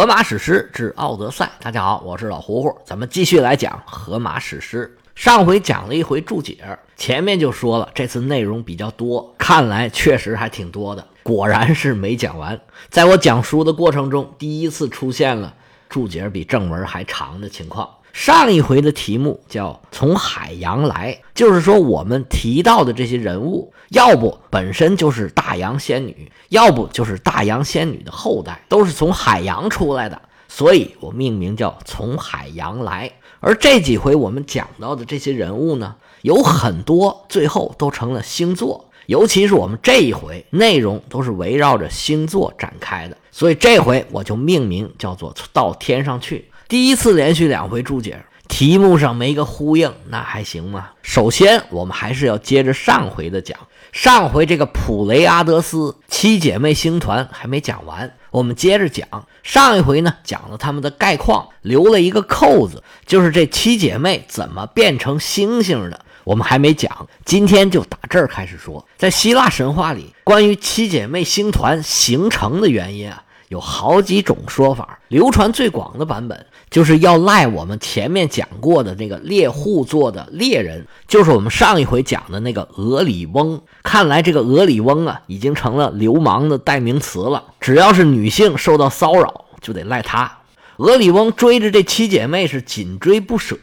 荷马史诗之《奥德赛》，大家好，我是老胡胡，咱们继续来讲荷马史诗。上回讲了一回注解，前面就说了，这次内容比较多，看来确实还挺多的。果然是没讲完，在我讲书的过程中，第一次出现了注解比正文还长的情况。上一回的题目叫“从海洋来”，就是说我们提到的这些人物，要不本身就是大洋仙女，要不就是大洋仙女的后代，都是从海洋出来的，所以我命名叫“从海洋来”。而这几回我们讲到的这些人物呢，有很多最后都成了星座，尤其是我们这一回内容都是围绕着星座展开的，所以这回我就命名叫做“到天上去”。第一次连续两回注解，题目上没个呼应，那还行吗？首先，我们还是要接着上回的讲。上回这个普雷阿德斯七姐妹星团还没讲完，我们接着讲。上一回呢，讲了他们的概况，留了一个扣子，就是这七姐妹怎么变成星星的，我们还没讲。今天就打这儿开始说，在希腊神话里，关于七姐妹星团形成的原因啊。有好几种说法，流传最广的版本就是要赖我们前面讲过的那个猎户座的猎人，就是我们上一回讲的那个俄里翁。看来这个俄里翁啊，已经成了流氓的代名词了。只要是女性受到骚扰，就得赖他。俄里翁追着这七姐妹是紧追不舍，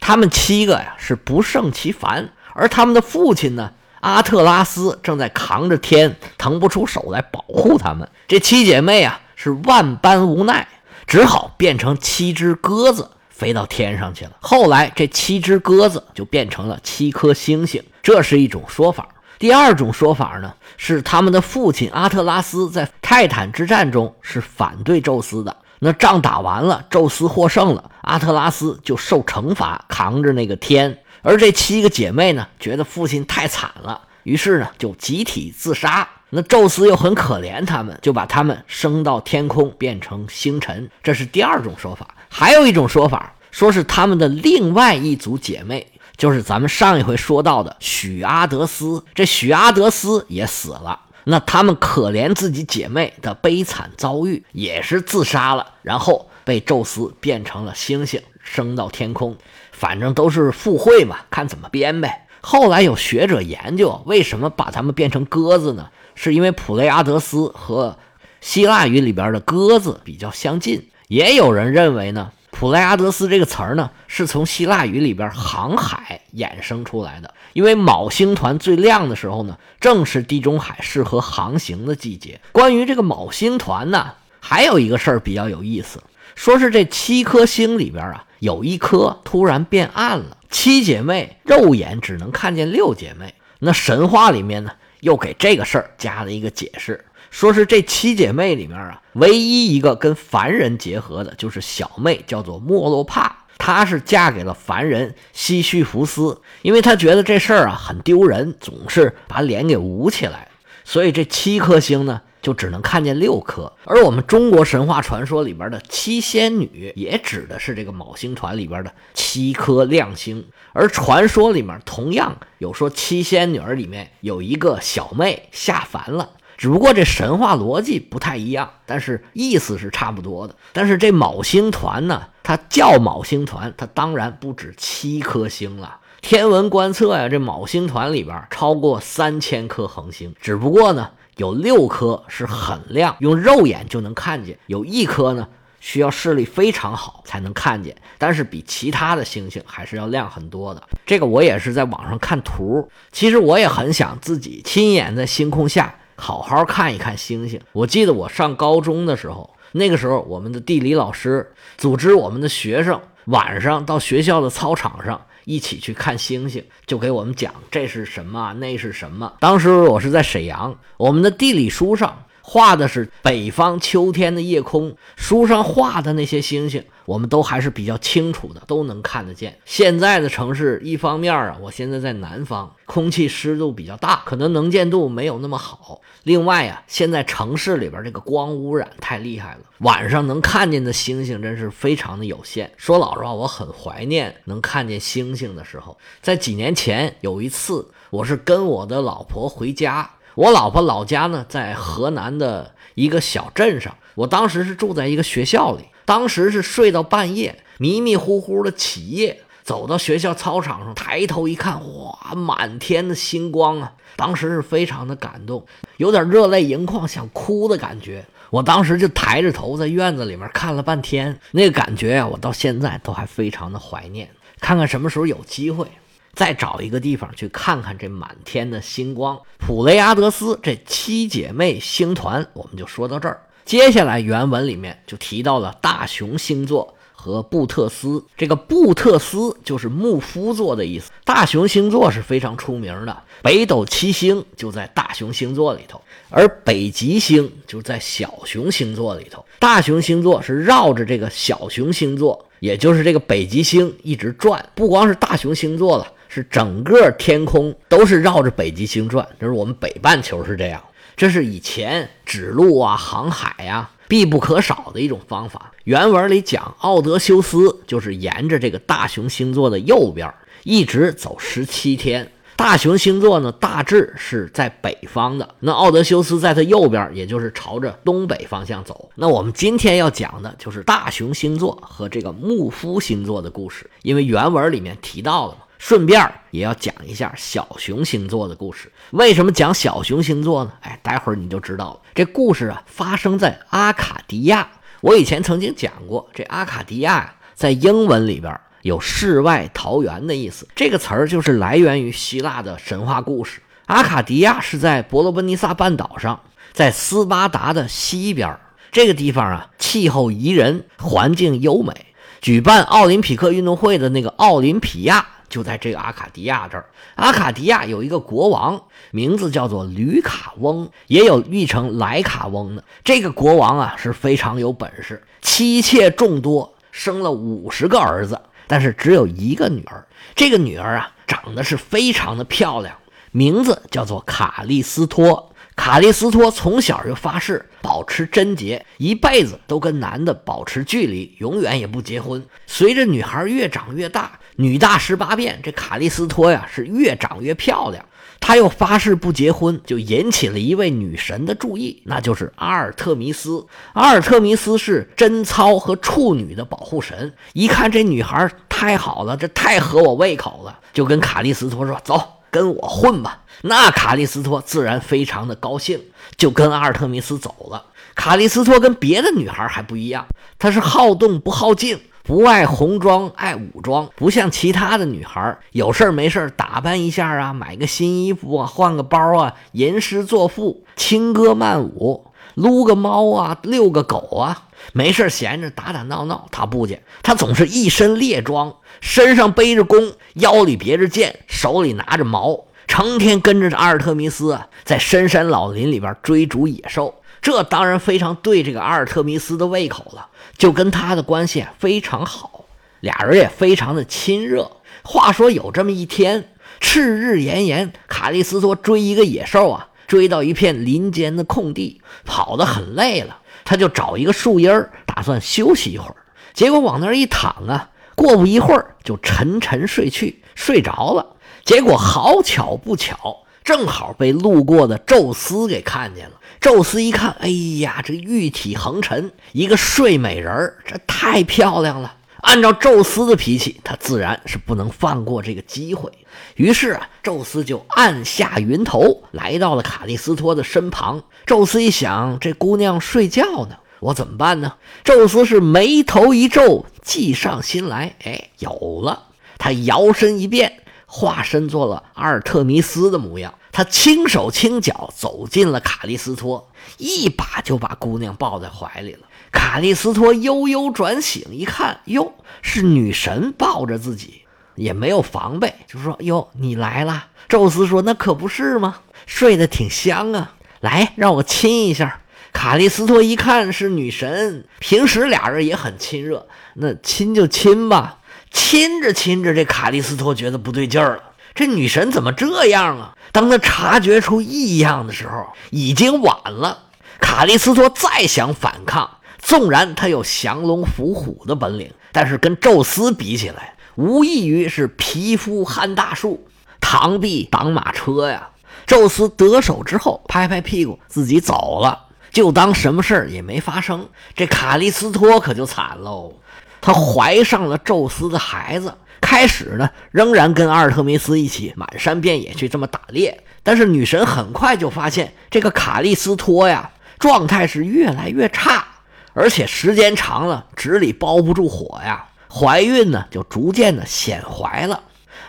她们七个呀是不胜其烦，而他们的父亲呢？阿特拉斯正在扛着天，腾不出手来保护他们。这七姐妹啊，是万般无奈，只好变成七只鸽子飞到天上去了。后来，这七只鸽子就变成了七颗星星，这是一种说法。第二种说法呢，是他们的父亲阿特拉斯在泰坦之战中是反对宙斯的。那仗打完了，宙斯获胜了，阿特拉斯就受惩罚，扛着那个天。而这七个姐妹呢，觉得父亲太惨了，于是呢就集体自杀。那宙斯又很可怜他们，就把他们升到天空，变成星辰。这是第二种说法。还有一种说法，说是他们的另外一组姐妹，就是咱们上一回说到的许阿德斯。这许阿德斯也死了。那他们可怜自己姐妹的悲惨遭遇，也是自杀了，然后被宙斯变成了星星，升到天空。反正都是附会嘛，看怎么编呗。后来有学者研究，为什么把他们变成鸽子呢？是因为普雷阿德斯和希腊语里边的鸽子比较相近。也有人认为呢，普雷阿德斯这个词儿呢，是从希腊语里边航海衍生出来的。因为昴星团最亮的时候呢，正是地中海适合航行的季节。关于这个昴星团呢，还有一个事儿比较有意思，说是这七颗星里边啊。有一颗突然变暗了，七姐妹肉眼只能看见六姐妹。那神话里面呢，又给这个事儿加了一个解释，说是这七姐妹里面啊，唯一一个跟凡人结合的，就是小妹，叫做莫洛帕。她是嫁给了凡人西绪福斯，因为她觉得这事儿啊很丢人，总是把脸给捂起来，所以这七颗星呢。就只能看见六颗，而我们中国神话传说里边的七仙女，也指的是这个昴星团里边的七颗亮星。而传说里面同样有说七仙女里面有一个小妹下凡了，只不过这神话逻辑不太一样，但是意思是差不多的。但是这昴星团呢，它叫昴星团，它当然不止七颗星了。天文观测呀，这昴星团里边超过三千颗恒星，只不过呢。有六颗是很亮，用肉眼就能看见；有一颗呢，需要视力非常好才能看见，但是比其他的星星还是要亮很多的。这个我也是在网上看图，其实我也很想自己亲眼在星空下好好看一看星星。我记得我上高中的时候，那个时候我们的地理老师组织我们的学生晚上到学校的操场上。一起去看星星，就给我们讲这是什么，那是什么。当时我是在沈阳，我们的地理书上画的是北方秋天的夜空，书上画的那些星星。我们都还是比较清楚的，都能看得见。现在的城市，一方面啊，我现在在南方，空气湿度比较大，可能能见度没有那么好。另外啊，现在城市里边这个光污染太厉害了，晚上能看见的星星真是非常的有限。说老实话，我很怀念能看见星星的时候。在几年前有一次，我是跟我的老婆回家，我老婆老家呢在河南的一个小镇上。我当时是住在一个学校里，当时是睡到半夜，迷迷糊糊的起夜，走到学校操场上，抬头一看，哇，满天的星光啊！当时是非常的感动，有点热泪盈眶，想哭的感觉。我当时就抬着头在院子里面看了半天，那个感觉啊，我到现在都还非常的怀念。看看什么时候有机会，再找一个地方去看看这满天的星光。普雷阿德斯这七姐妹星团，我们就说到这儿。接下来原文里面就提到了大熊星座和布特斯。这个布特斯就是木夫座的意思。大熊星座是非常出名的，北斗七星就在大熊星座里头，而北极星就在小熊星座里头。大熊星座是绕着这个小熊星座，也就是这个北极星一直转。不光是大熊星座了，是整个天空都是绕着北极星转。这是我们北半球是这样。这是以前指路啊、航海呀必不可少的一种方法。原文里讲，奥德修斯就是沿着这个大熊星座的右边，一直走十七天。大熊星座呢，大致是在北方的。那奥德修斯在他右边，也就是朝着东北方向走。那我们今天要讲的就是大熊星座和这个木夫星座的故事，因为原文里面提到了嘛。顺便也要讲一下小熊星座的故事。为什么讲小熊星座呢？哎，待会儿你就知道了。这故事啊，发生在阿卡迪亚。我以前曾经讲过，这阿卡迪亚，在英文里边有世外桃源的意思。这个词儿就是来源于希腊的神话故事。阿卡迪亚是在伯罗奔尼撒半岛上，在斯巴达的西边。这个地方啊，气候宜人，环境优美。举办奥林匹克运动会的那个奥林匹亚。就在这个阿卡迪亚这儿，阿卡迪亚有一个国王，名字叫做吕卡翁，也有译成莱卡翁的。这个国王啊是非常有本事，妻妾众多，生了五十个儿子，但是只有一个女儿。这个女儿啊长得是非常的漂亮，名字叫做卡利斯托。卡利斯托从小就发誓保持贞洁，一辈子都跟男的保持距离，永远也不结婚。随着女孩越长越大，女大十八变，这卡利斯托呀是越长越漂亮。他又发誓不结婚，就引起了一位女神的注意，那就是阿尔特弥斯。阿尔特弥斯是贞操和处女的保护神，一看这女孩太好了，这太合我胃口了，就跟卡利斯托说：“走。”跟我混吧，那卡利斯托自然非常的高兴，就跟阿尔特弥斯走了。卡利斯托跟别的女孩还不一样，她是好动不好静，不爱红装爱武装，不像其他的女孩有事没事打扮一下啊，买个新衣服啊，换个包啊，吟诗作赋，轻歌曼舞，撸个猫啊，遛个狗啊。没事闲着打打闹闹，他不去，他总是一身猎装，身上背着弓，腰里别着剑，手里拿着矛，成天跟着阿尔特弥斯啊，在深山老林里边追逐野兽。这当然非常对这个阿尔特弥斯的胃口了，就跟他的关系非常好，俩人也非常的亲热。话说有这么一天，赤日炎炎，卡利斯托追一个野兽啊，追到一片林间的空地，跑得很累了。他就找一个树荫儿，打算休息一会儿。结果往那儿一躺啊，过不一会儿就沉沉睡去，睡着了。结果好巧不巧，正好被路过的宙斯给看见了。宙斯一看，哎呀，这玉体横陈，一个睡美人儿，这太漂亮了。按照宙斯的脾气，他自然是不能放过这个机会。于是啊，宙斯就按下云头，来到了卡利斯托的身旁。宙斯一想，这姑娘睡觉呢，我怎么办呢？宙斯是眉头一皱，计上心来，哎，有了！他摇身一变，化身做了阿尔特弥斯的模样。他轻手轻脚走进了卡利斯托，一把就把姑娘抱在怀里了。卡利斯托悠悠转醒，一看，哟，是女神抱着自己，也没有防备，就说：“哟，你来了。”宙斯说：“那可不是吗？睡得挺香啊，来，让我亲一下。”卡利斯托一看是女神，平时俩人也很亲热，那亲就亲吧。亲着亲着，这卡利斯托觉得不对劲儿了，这女神怎么这样啊？当他察觉出异样的时候，已经晚了。卡利斯托再想反抗。纵然他有降龙伏虎的本领，但是跟宙斯比起来，无异于是皮肤撼大树，螳臂挡马车呀。宙斯得手之后，拍拍屁股自己走了。就当什么事儿也没发生。这卡利斯托可就惨喽，他怀上了宙斯的孩子。开始呢，仍然跟阿尔特弥斯一起满山遍野去这么打猎。但是女神很快就发现，这个卡利斯托呀，状态是越来越差，而且时间长了，纸里包不住火呀，怀孕呢就逐渐的显怀了。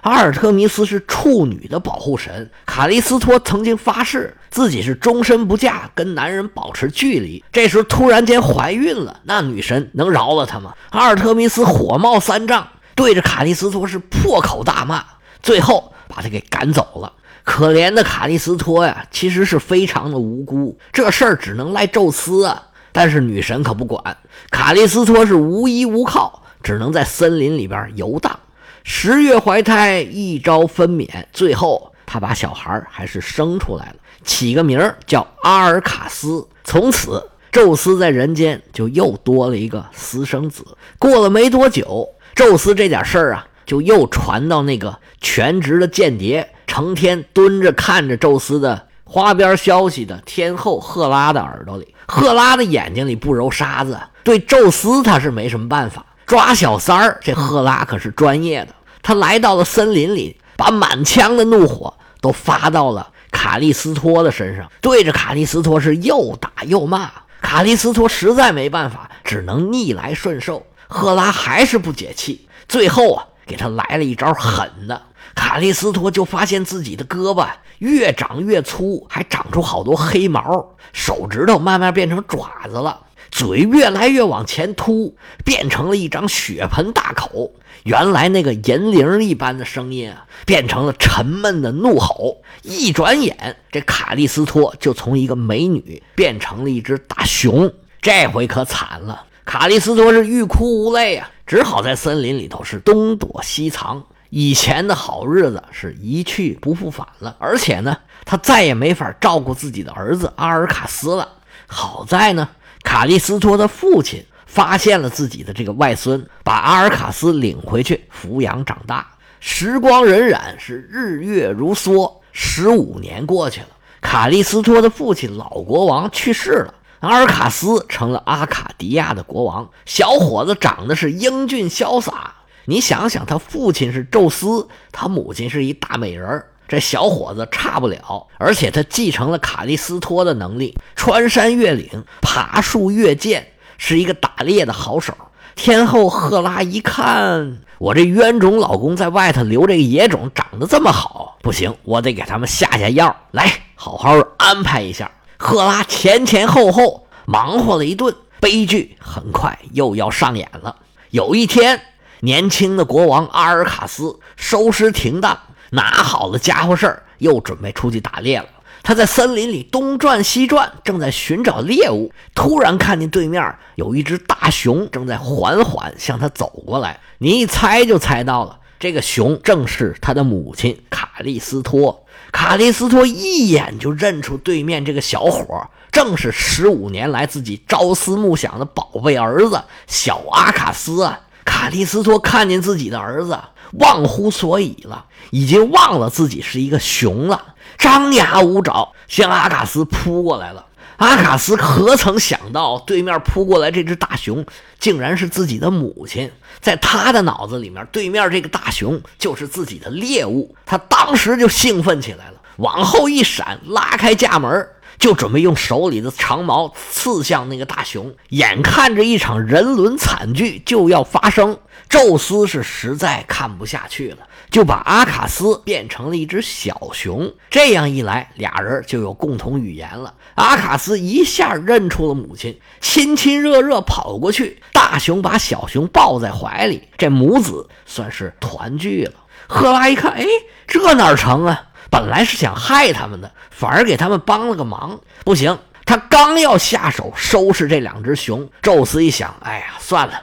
阿尔特弥斯是处女的保护神，卡利斯托曾经发誓自己是终身不嫁，跟男人保持距离。这时突然间怀孕了，那女神能饶了他吗？阿尔特弥斯火冒三丈，对着卡利斯托是破口大骂，最后把他给赶走了。可怜的卡利斯托呀，其实是非常的无辜，这事儿只能赖宙斯啊。但是女神可不管，卡利斯托是无依无靠，只能在森林里边游荡。十月怀胎，一朝分娩，最后他把小孩还是生出来了，起个名叫阿尔卡斯。从此，宙斯在人间就又多了一个私生子。过了没多久，宙斯这点事儿啊，就又传到那个全职的间谍，成天蹲着看着宙斯的花边消息的天后赫拉的耳朵里。赫拉的眼睛里不揉沙子，对宙斯他是没什么办法。抓小三儿，这赫拉可是专业的。他来到了森林里，把满腔的怒火都发到了卡利斯托的身上，对着卡利斯托是又打又骂。卡利斯托实在没办法，只能逆来顺受。赫拉还是不解气，最后啊，给他来了一招狠的。卡利斯托就发现自己的胳膊越长越粗，还长出好多黑毛，手指头慢慢变成爪子了。嘴越来越往前凸，变成了一张血盆大口。原来那个银铃一般的声音啊，变成了沉闷的怒吼。一转眼，这卡利斯托就从一个美女变成了一只大熊。这回可惨了，卡利斯托是欲哭无泪啊，只好在森林里头是东躲西藏。以前的好日子是一去不复返了，而且呢，他再也没法照顾自己的儿子阿尔卡斯了。好在呢。卡利斯托的父亲发现了自己的这个外孙，把阿尔卡斯领回去抚养长大。时光荏苒，是日月如梭，十五年过去了。卡利斯托的父亲老国王去世了，阿尔卡斯成了阿卡迪亚的国王。小伙子长得是英俊潇洒，你想想，他父亲是宙斯，他母亲是一大美人儿。这小伙子差不了，而且他继承了卡利斯托的能力，穿山越岭、爬树越涧，是一个打猎的好手。天后赫拉一看，我这冤种老公在外头留这个野种，长得这么好，不行，我得给他们下下药，来好好安排一下。赫拉前前后后忙活了一顿，悲剧很快又要上演了。有一天，年轻的国王阿尔卡斯收拾停当。拿好了家伙事儿，又准备出去打猎了。他在森林里东转西转，正在寻找猎物，突然看见对面有一只大熊正在缓缓向他走过来。你一猜就猜到了，这个熊正是他的母亲卡利斯托。卡利斯托一眼就认出对面这个小伙，正是十五年来自己朝思暮想的宝贝儿子小阿卡斯啊！卡利斯托看见自己的儿子。忘乎所以了，已经忘了自己是一个熊了，张牙舞爪向阿卡斯扑过来了。阿卡斯何曾想到，对面扑过来这只大熊竟然是自己的母亲。在他的脑子里面，对面这个大熊就是自己的猎物。他当时就兴奋起来了，往后一闪，拉开架门，就准备用手里的长矛刺向那个大熊。眼看着一场人伦惨剧就要发生。宙斯是实在看不下去了，就把阿卡斯变成了一只小熊。这样一来，俩人就有共同语言了。阿卡斯一下认出了母亲，亲亲热热跑过去，大熊把小熊抱在怀里，这母子算是团聚了。赫拉一看，哎，这哪成啊？本来是想害他们的，反而给他们帮了个忙。不行，他刚要下手收拾这两只熊，宙斯一想，哎呀，算了。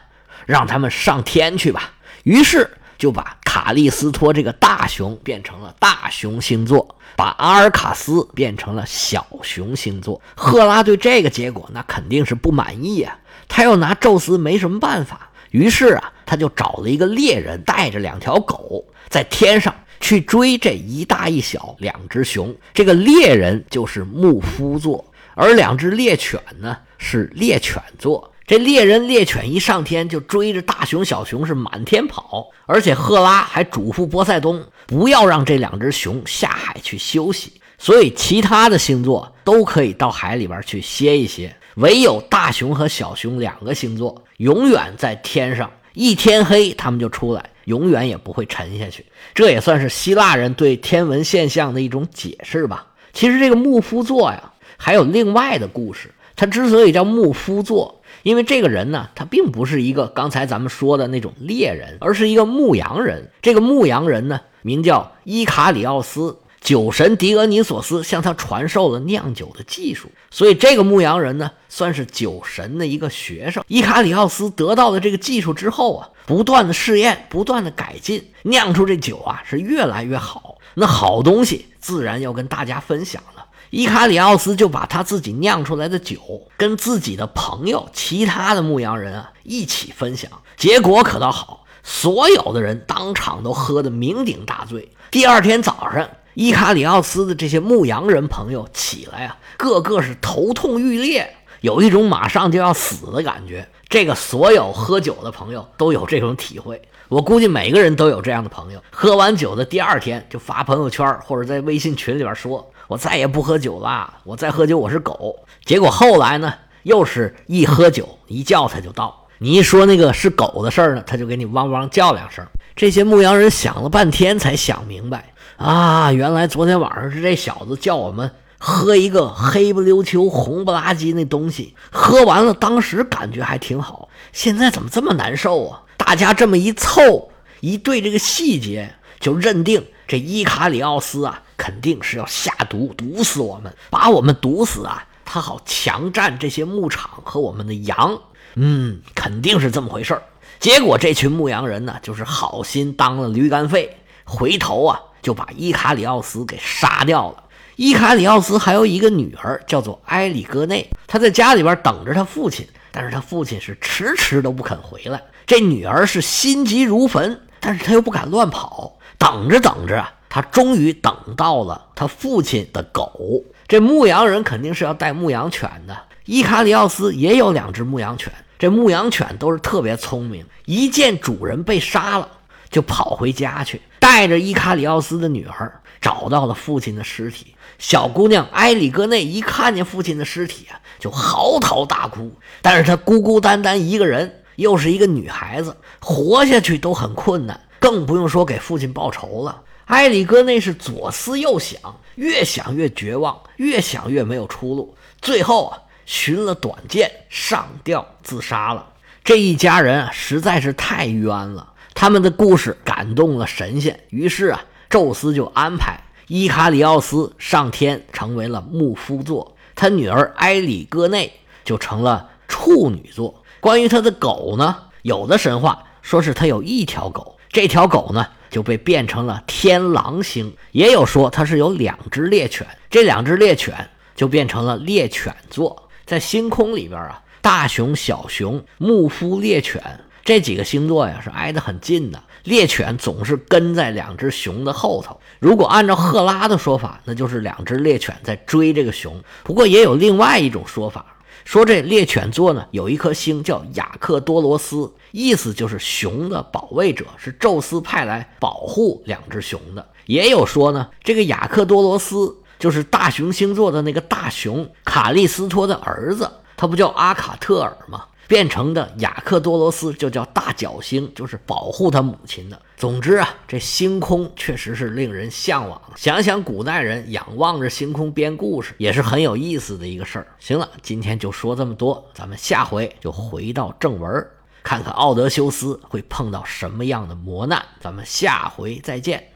让他们上天去吧。于是就把卡利斯托这个大熊变成了大熊星座，把阿尔卡斯变成了小熊星座。赫拉对这个结果那肯定是不满意啊，他又拿宙斯没什么办法。于是啊，他就找了一个猎人，带着两条狗，在天上去追这一大一小两只熊。这个猎人就是牧夫座。而两只猎犬呢是猎犬座。这猎人猎犬一上天就追着大熊、小熊是满天跑，而且赫拉还嘱咐波塞冬不要让这两只熊下海去休息，所以其他的星座都可以到海里边去歇一歇，唯有大熊和小熊两个星座永远在天上，一天黑他们就出来，永远也不会沉下去。这也算是希腊人对天文现象的一种解释吧。其实这个牧夫座呀，还有另外的故事。他之所以叫牧夫座。因为这个人呢，他并不是一个刚才咱们说的那种猎人，而是一个牧羊人。这个牧羊人呢，名叫伊卡里奥斯。酒神狄俄尼索斯向他传授了酿酒的技术，所以这个牧羊人呢，算是酒神的一个学生。伊卡里奥斯得到了这个技术之后啊，不断的试验，不断的改进，酿出这酒啊是越来越好。那好东西自然要跟大家分享了。伊卡里奥斯就把他自己酿出来的酒跟自己的朋友、其他的牧羊人啊一起分享，结果可倒好，所有的人当场都喝得酩酊大醉。第二天早上，伊卡里奥斯的这些牧羊人朋友起来啊，个个是头痛欲裂，有一种马上就要死的感觉。这个所有喝酒的朋友都有这种体会。我估计每个人都有这样的朋友，喝完酒的第二天就发朋友圈或者在微信群里边说：“我再也不喝酒了，我再喝酒我是狗。”结果后来呢，又是一喝酒一叫他就到。你一说那个是狗的事儿呢，他就给你汪汪叫两声。这些牧羊人想了半天才想明白啊，原来昨天晚上是这小子叫我们喝一个黑不溜秋、红不拉几那东西，喝完了当时感觉还挺好，现在怎么这么难受啊？大家这么一凑一对，这个细节就认定这伊卡里奥斯啊，肯定是要下毒毒死我们，把我们毒死啊，他好强占这些牧场和我们的羊。嗯，肯定是这么回事儿。结果这群牧羊人呢，就是好心当了驴肝肺，回头啊就把伊卡里奥斯给杀掉了。伊卡里奥斯还有一个女儿，叫做埃里戈内，他在家里边等着他父亲，但是他父亲是迟迟都不肯回来。这女儿是心急如焚，但是她又不敢乱跑。等着等着啊，她终于等到了她父亲的狗。这牧羊人肯定是要带牧羊犬的。伊卡里奥斯也有两只牧羊犬。这牧羊犬都是特别聪明，一见主人被杀了，就跑回家去，带着伊卡里奥斯的女儿找到了父亲的尸体。小姑娘埃里戈内一看见父亲的尸体啊，就嚎啕大哭。但是她孤孤单单一个人。又是一个女孩子，活下去都很困难，更不用说给父亲报仇了。埃里戈内是左思右想，越想越绝望，越想越没有出路，最后啊，寻了短见上吊自杀了。这一家人啊，实在是太冤了。他们的故事感动了神仙，于是啊，宙斯就安排伊卡里奥斯上天，成为了牧夫座，他女儿埃里戈内就成了处女座。关于他的狗呢，有的神话说是他有一条狗，这条狗呢就被变成了天狼星；也有说他是有两只猎犬，这两只猎犬就变成了猎犬座。在星空里边啊，大熊、小熊、牧夫、猎犬这几个星座呀是挨得很近的，猎犬总是跟在两只熊的后头。如果按照赫拉的说法，那就是两只猎犬在追这个熊。不过也有另外一种说法。说这猎犬座呢，有一颗星叫雅克多罗斯，意思就是熊的保卫者，是宙斯派来保护两只熊的。也有说呢，这个雅克多罗斯就是大熊星座的那个大熊卡利斯托的儿子，他不叫阿卡特尔吗？变成的雅克多罗斯就叫大角星，就是保护他母亲的。总之啊，这星空确实是令人向往。想想古代人仰望着星空编故事，也是很有意思的一个事儿。行了，今天就说这么多，咱们下回就回到正文，看看奥德修斯会碰到什么样的磨难。咱们下回再见。